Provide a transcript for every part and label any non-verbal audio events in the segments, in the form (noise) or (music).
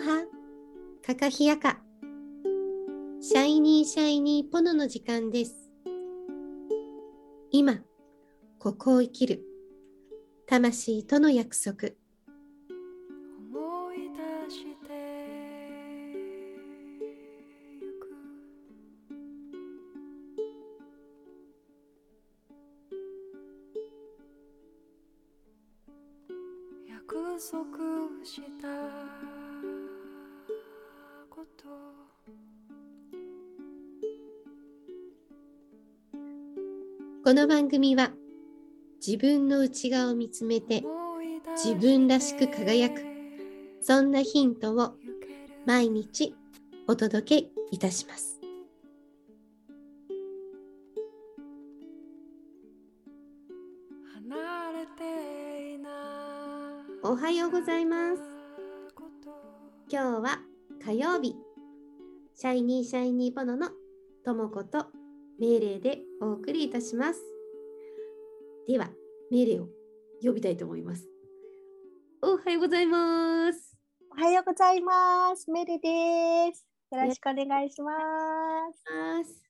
ハ、カカヒヤカ。シャイニーシャイニーポノの時間です。今、ここを生きる。魂との約束。思い出してく約束したこの番組は、自分の内側を見つめて、自分らしく輝くそんなヒントを毎日お届けいたします。おはようございます。今日は火曜日。シャイニーシャイニーボノのともこと命令でお送りいたします。では、命令を呼びたいと思います。おはようございます。おはようございます。メリです。よろしくお願いします。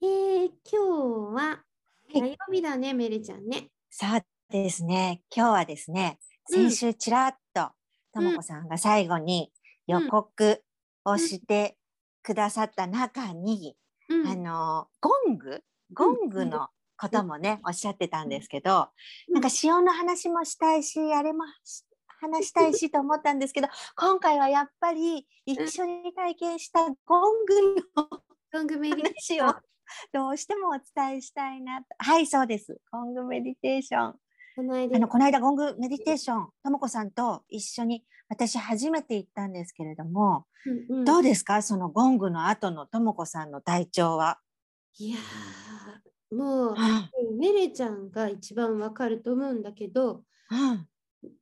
えー、今日は火はい曜日だね、メレちゃんね。そうですね。今日はですね、先週ちらっとともこさんが最後に予告をしてくださった中に、うんあのゴング？ゴングのこともね、おっしゃってたんですけど、なんか潮の話もしたいし、あれもし話したいしと思ったんですけど、(laughs) 今回はやっぱり一緒に体験したゴングのゴングメディテーション話を。どうしてもお伝えしたいなと。はい、そうです。ゴングメディテーション。この間あの、この間ゴングメディテーション、ともこさんと一緒に私初めて行ったんですけれども、うんうんどうですか？そのゴングの後のともこさんの体調は？いやーもううんメレちゃんが一番わかると思うんだけどうん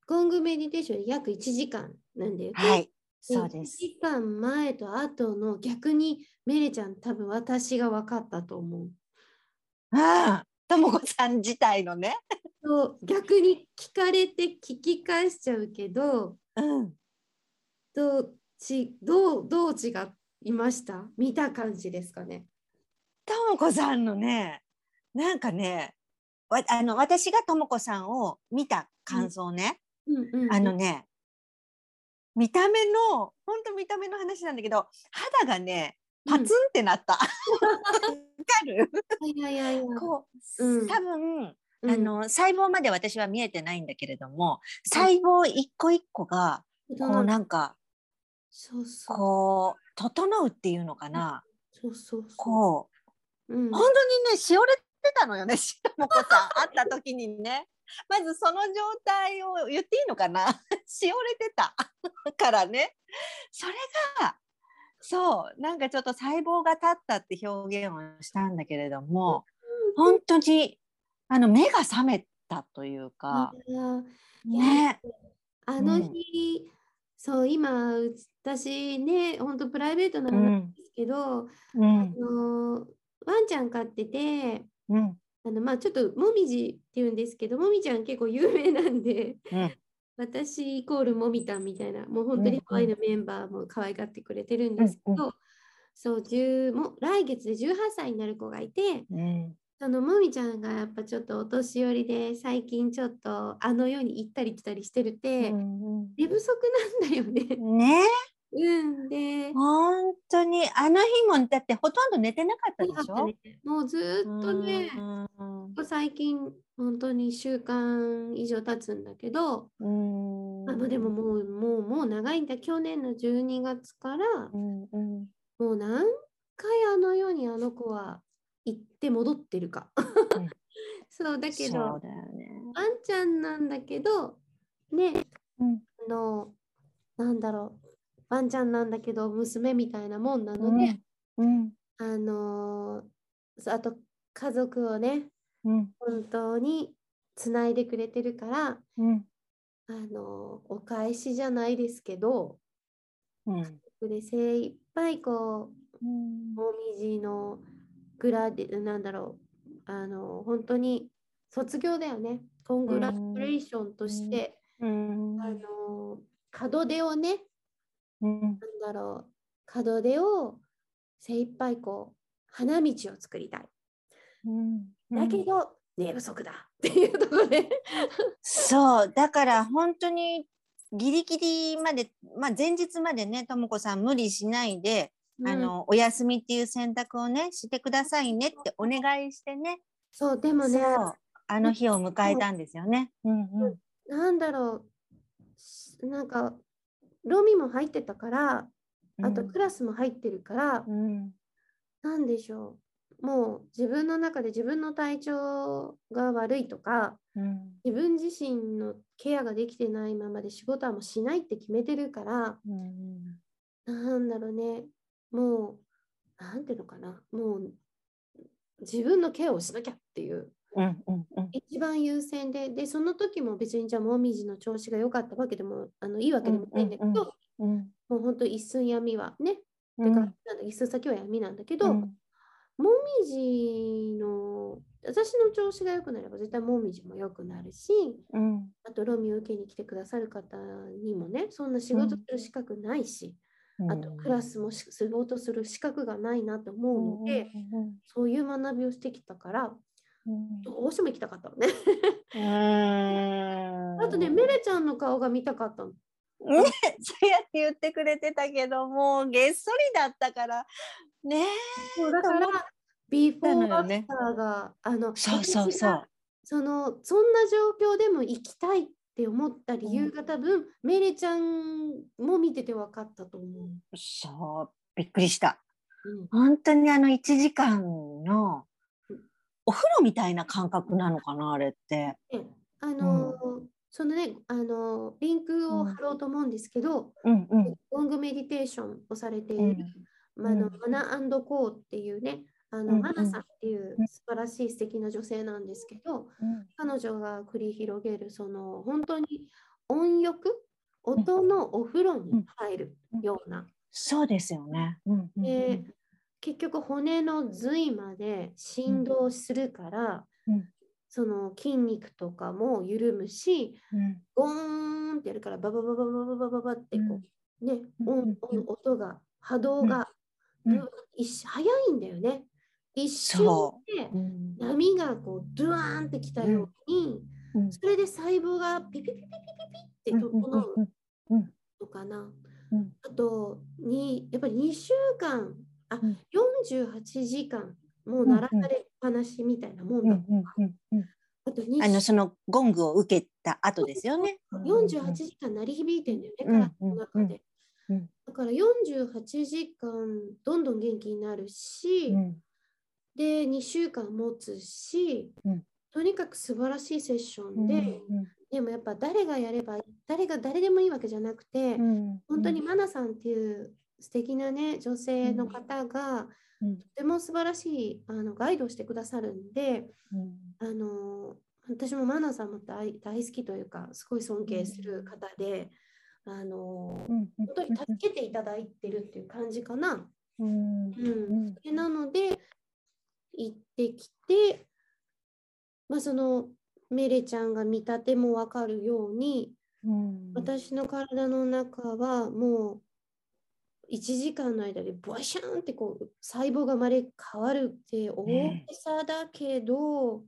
ゴングメディテーション約1時間なんだよね。はい、そうです1。時間前と後の逆にメレちゃん多分私が分かったと思う。うんともこさん自体のね。そう逆に聞かれて聞き返しちゃうけどうん。どうちどうどう違いました？見た感じですかね？ともこさんのね、なんかね、わあの私がともこさんを見た感想ね、うんうんうんあのね、見た目の、本当見た目の話なんだけど、肌がね、パツンってなった。わ、かる？いやいやいや。こう、うん。多分、うん。あの、細胞まで私は見えてないんだけれども、細胞一個一個が、こうなんか、そうそう。こう、整うっていうのかな。そうそうそう。こう、うん。本当にね、しおれてたのよね、しもこさん、会った時にね。まずその状態を言っていいのかな？(laughs) しおれてたからね。それが、そう、なんかちょっと細胞が立ったって表現をしたんだけれども、本当に、あの、目が覚めたというか、ね。あの日、そう今私ね本当プライベートなうん、話ですけど、あうん、のワンちゃん飼っててうん、あのまあちょっともみじって言うんですけどもみちゃん結構有名なんでうん、私イコールもみたんみたいなもう本当にハワイのメンバーも可愛がってくれてるんですけど、うんそう10もう来月で18歳になる子がいてうん。そのもみちゃんがやっぱちょっとお年寄りで最近ちょっとあの世に行ったり来たりしてるって、うん寝不足なんだよね。ねうんで、本当にあの日もだってほとんど寝てなかったでしょ？ねもうずーっとね、うん。最近本当に1週間以上経つんだけど、うん。あまあでももうもうもう長いんだ。去年の12月からうんうん。もう何回あの世にあの子は行って戻ってるか。うん。(laughs) そうだけそうどだよね。ワンちゃんなんだけどねうん。あのなんだろうワンちゃんなんだけど娘みたいなもんなので、うん。あのーあと家族をねうん。本当につないでくれてるからうん。あのーお返しじゃないですけどうん。で精一杯こううん。もみじのグラデなんだろうあのー本当に卒業だよね。コングラチュレーションとして、うん。あのー門出をねうん。なんだろう。門出を精一杯こう花道を作りたい。うん。だけど、寝不足だっていうところで。そう。だから本当にギリギリまで、まあ、前日までねとも子さん無理しないで、あのお休みっていう選択をねしてくださいねってお願いしてね。そうでもねあの日を迎えたんですよね。うん。うんなんだろう。しなんかロミも入ってたからあとクラスも入ってるから、うん。なんでしょう。もう自分の中で自分の体調が悪いとかうん。自分自身のケアができてないままで仕事はもうしないって決めてるからうんなんだろうね。もうなんていうのかな。もう自分のケアをしなきゃっていううんうんうん。一番優先ででその時も別にじゃあもみじの調子が良かったわけでもあのいいわけでもないんだけど、うんうんうんもう本当一寸闇はね、うん。なんだ一寸先は闇なんだけど、うん。もみじの私の調子が良くなれば絶対もみじも良くなるしうん。あとロミを受けに来てくださる方にもねそんな仕事する資格ないし、あとクラスもし仕事する資格がないなと思うので、そういう学びをしてきたからうんどうしても行きたかったのね。うん。(laughs) あとねメレちゃんの顔が見たかったの。ね、そうやって言ってくれてたけどもうげっそりだったから。ねそうだからビーフォーアフターがあのそうそうそう。そのそんな状況でも行きたいって思った理由が多分、メレちゃんも見てて分かったと思う。そう。びっくりした。うん。本当にあの1時間のお風呂みたいな感覚なのかなあれって。であのーそのね、あのーリンクを貼ろうと思うんですけど、うん。うんロングメディテーションをされている、うん。まああのうん。マナコーっていうね、あのうんうん。マナさんっていう素晴らしい素敵な女性なんですけど、彼女が繰り広げるその本当に音浴音のお風呂に入るような、そうですよね。うんうんうん。で結局骨の髄まで振動するから、うんその筋肉とかも緩むしうんゴーンってやるからバババババババババってこう、ね、うん音うん音音が波動が、早いんだよね。一瞬そでうん波がこうドゥワーンってきたように、うんそれで細胞がピピピピピピピって整うのかな。うんあとにやっぱり2週間あ、うん48時間もう鳴らされっぱなしみたいなもんだ、うんうんうんうんあと2あのそのゴングを受けた後ですよね。48時間鳴り響いてんだよね、うん体の中で、だから48時間どんどん元気になるし、うんで2週間持つし、うんとにかく素晴らしいセッションで、うんでもやっぱ誰がやれば誰が誰でもいいわけじゃなくて、うん本当にマナさんっていう素敵なね女性の方が、うん。とても素晴らしいあのガイドをしてくださるんで、うん。あの私もマナさんも大大好きというかすごい尊敬する方で、あのうん。本当に助けていただいてるっていう感じかな。うん。うん。でなので行ってきて、まあ、そのメレちゃんが見立ても分かるようにうん。私の体の中はもう1時間の間でボワシャーンってこう細胞が生まれ変わるって大げさだけど、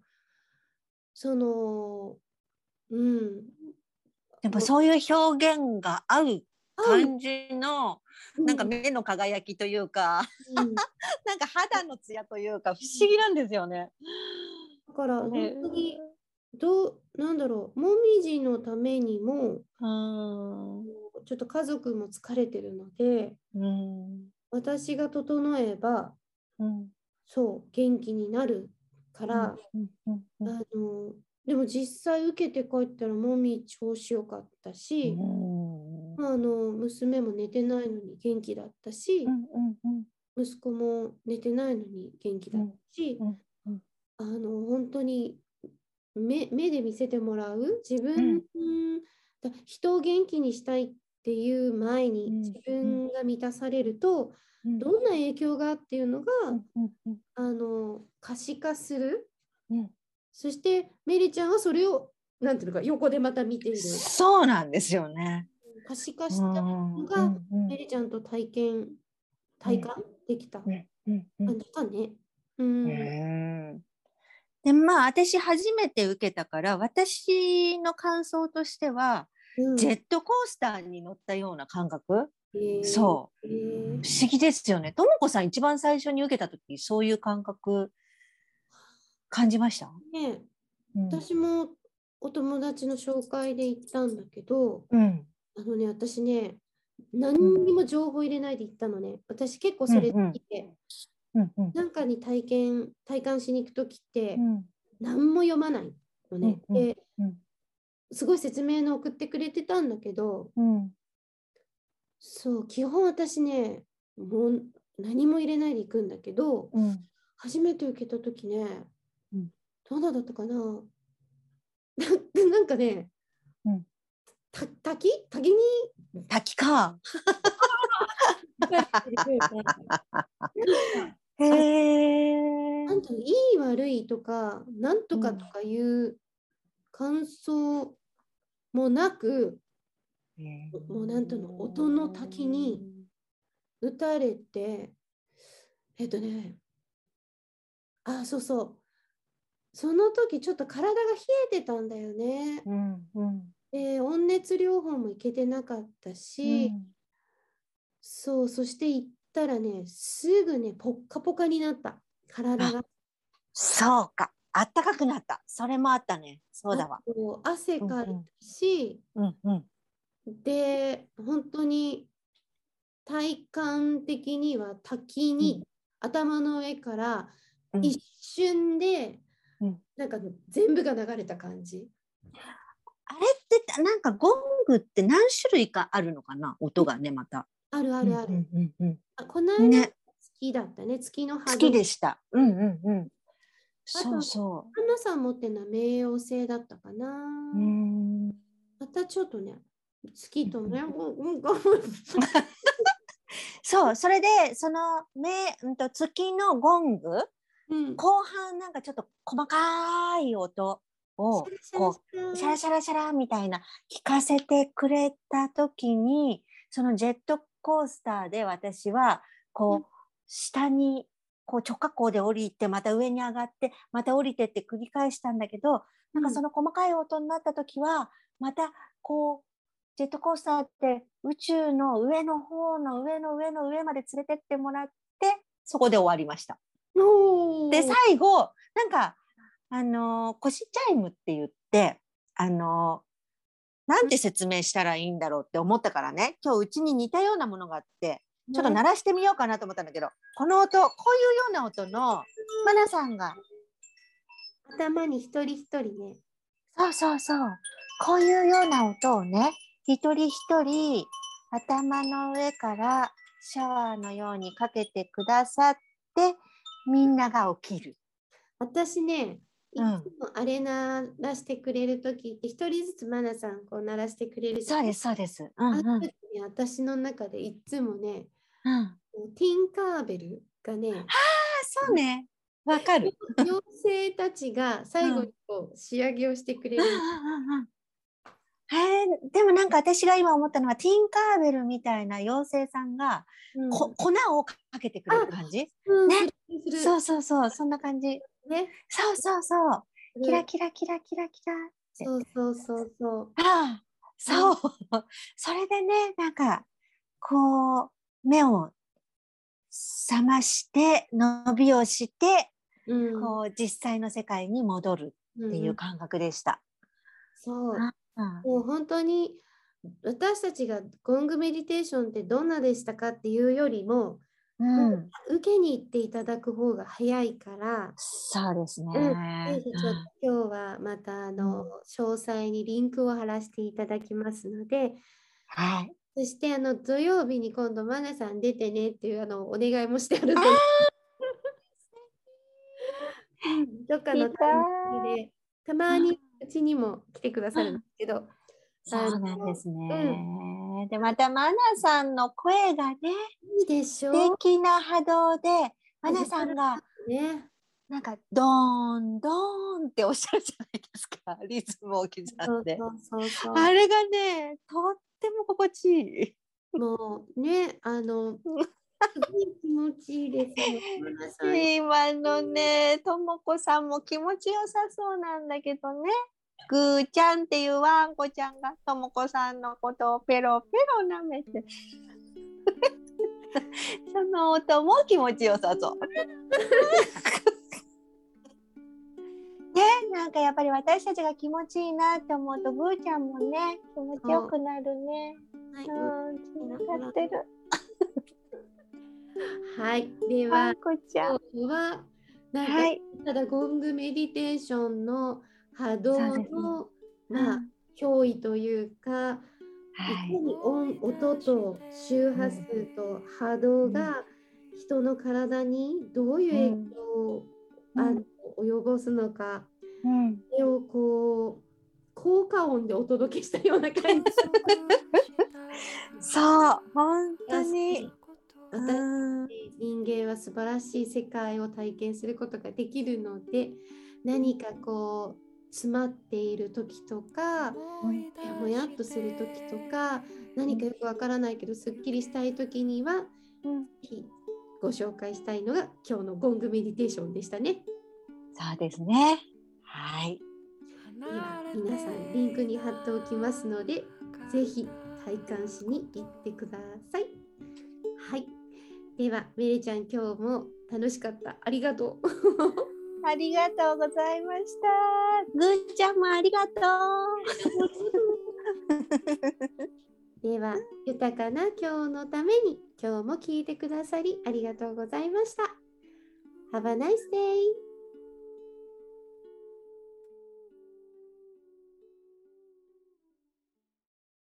そのうん。でもそういう表現が合う感じのうん。なんか目の輝きというか、うん。(laughs) なんか肌のツヤというか不思議なんですよね。だから本ね当にどうなんだろうもみじのためにもうんちょっと家族も疲れてるのでうん私が整えばうんそう元気になるから、うん。うん。うん。あのでも実際受けて帰ったらもみ調子よかったし、うん。まあ、あの娘も寝てないのに元気だったし、息子も寝てないのに元気だったし、うん。うん。あの本当に目目で見せてもらう自分、だ人を元気にしたいっていう前にうん自分が満たされると、うん。どんな影響がっていうのが、あの可視化する。うん。そしてメリちゃんはそれをなんていうのか横でまた見ている。そうなんですよね。可視化したのが、メリちゃんと体験体感できた感じかね。うん。うんでまあ私初めて受けたから私の感想としては、うんジェットコースターに乗ったような感覚、そう。不思議ですよね。ともこさん一番最初に受けた時そういう感覚感じました、ねうん。私もお友達の紹介で行ったんだけど、うん。あのね、私ね、何にも情報入れないで行ったのね。私結構それ好きで、うんうん。なんかに体験、体感しに行くときってう、ん。何も読まないのね。うんうん。で、うんすごい説明の送ってくれてたんだけど、うん。そう、基本私ね、もう何も入れないで行くんだけど、うん。初めて受けたときね、うん。どうだったかな？な (laughs) なんかね、うん。た滝？滝に？滝か。へえ。なんといい悪いとか、なんとかとかいう感想もなく、もうなんとの音の滝に打たれて、えっとね、あ、そうそう。その時ちょっと体が冷えてたんだよね。うんうんで、温熱療法もいけてなかったし、そう、そして行ったらね、すぐね、ポッカポカになった。体が。そうか。あったかくなった。それもあったね。そうだわ。汗かいたし、うんうん。で、本当に体感的には滝に頭の上からうん一瞬でうんなんか全部が流れた感じ。あれってなんかゴングって何種類かあるのかな？音がねまた。あるあるある。うんうんうんあこの間、好きだったね。月の好波きでした。うんうんうん。とそうそハンナさん持ってるのは冥王星だったかな。う。うん。またちょっとね、月とね、そうそれでその目うんと月のゴングうん後半なんかちょっと細かい音をこうシャラシャラシャラみたいな聞かせてくれた時にそのジェットコースターで私はこうんう下にこう直下降で降りてまた上に上がってまた降りてって繰り返したんだけどなんかその細かい音になった時はまたこうジェットコースターって宇宙の上の方の上の上の上まで連れてってもらってそこで終わりました。で最後なんかあのー腰チャイムって言ってあのーなんて説明したらいいんだろうって思ったからね。今日うちに似たようなものがあってちょっと鳴らしてみようかなと思ったんだけどこの音こういうような音のマナさんが頭に一人一人ね。そうそうそうこういうような音をね一人一人頭の上からシャワーのようにかけてくださってみんなが起きる。私ね、いつうんもあれ鳴らしてくれるときって、一人ずつマナさんこう鳴らしてくれるそうですそうです。うんうん私の中でいつもね、うん。あティンカーベルがね、そうね。わかる。妖精たちが最後にこう仕上げをしてくれる。へえでもなんか私が今思ったのはティンカーベルみたいな妖精さんが、うんこ粉をかけてくれる感じ？うんねそうそうそうそんな感じね。そうそうそうキラキラキラキラキラってそうそうそうそう。ああそうそれでねなんかこう目を覚まして伸びをして、うんこう実際の世界に戻るっていう感覚でした。そう。うんもう本当に私たちがゴングメディテーションってどんなでしたかっていうよりも、うん、受けに行っていただく方が早いから、そうですね。ぜひちょっと今日はまたあの、詳細にリンクを貼らせていただきますので、はい。そしてあの土曜日に今度マナさん出てねっていうあのお願いもしてあるので、うんどっかのタイミングでたまにうちにも来てくださるんですけど、そうなんですね。で、またマナさんの声がね、いいでしょ素敵な波動で、マナさんがね。なんかドーンドーンっておっしゃるじゃないですか、リズムを刻んで。そうそうそうそう。あれがね、とっっても心地いい。もうね、あの、すごい気持ちいいですよ。ごめんなさい今のね、ともこさんも気持ちよさそうなんだけどね。ぐーちゃんっていうワンコちゃんがともこさんのことをペロペロ舐めて。(laughs) その音も気持ちよさそう。ね、なんかやっぱり私たちが気持ちいいなって思うと、ぐーちゃんもね、気持ちよくなるね。はい、うん、つながってる。(laughs) はい、でワはンコちゃん。今日はなんか、はい。ただゴングメディテーションの波動そうですね。の、まあ脅威というか、はい。かに音音と周波数と波動が人の体にどういう影響を、うん。あの及ぼすのか、うん。それをこう効果音でお届けしたような感じ。そう、本当に。私うん人間は素晴らしい世界を体験することができるので何かこう詰まっている時とかもやっとする時とか何かよくわからないけどすっきりしたい時にはうんぜひご紹介したいのが今日のゴングメディテーションでしたね。そうですね。はい。では皆さんリンクに貼っておきますのでぜひ体感しに行ってください。はい。ではメレちゃん今日も楽しかった。ありがとう。ありがとうございました。ぐーちゃんもありがとう。(laughs) では豊かな今日のために今日も聞いてくださりありがとうございました。Have a nice day!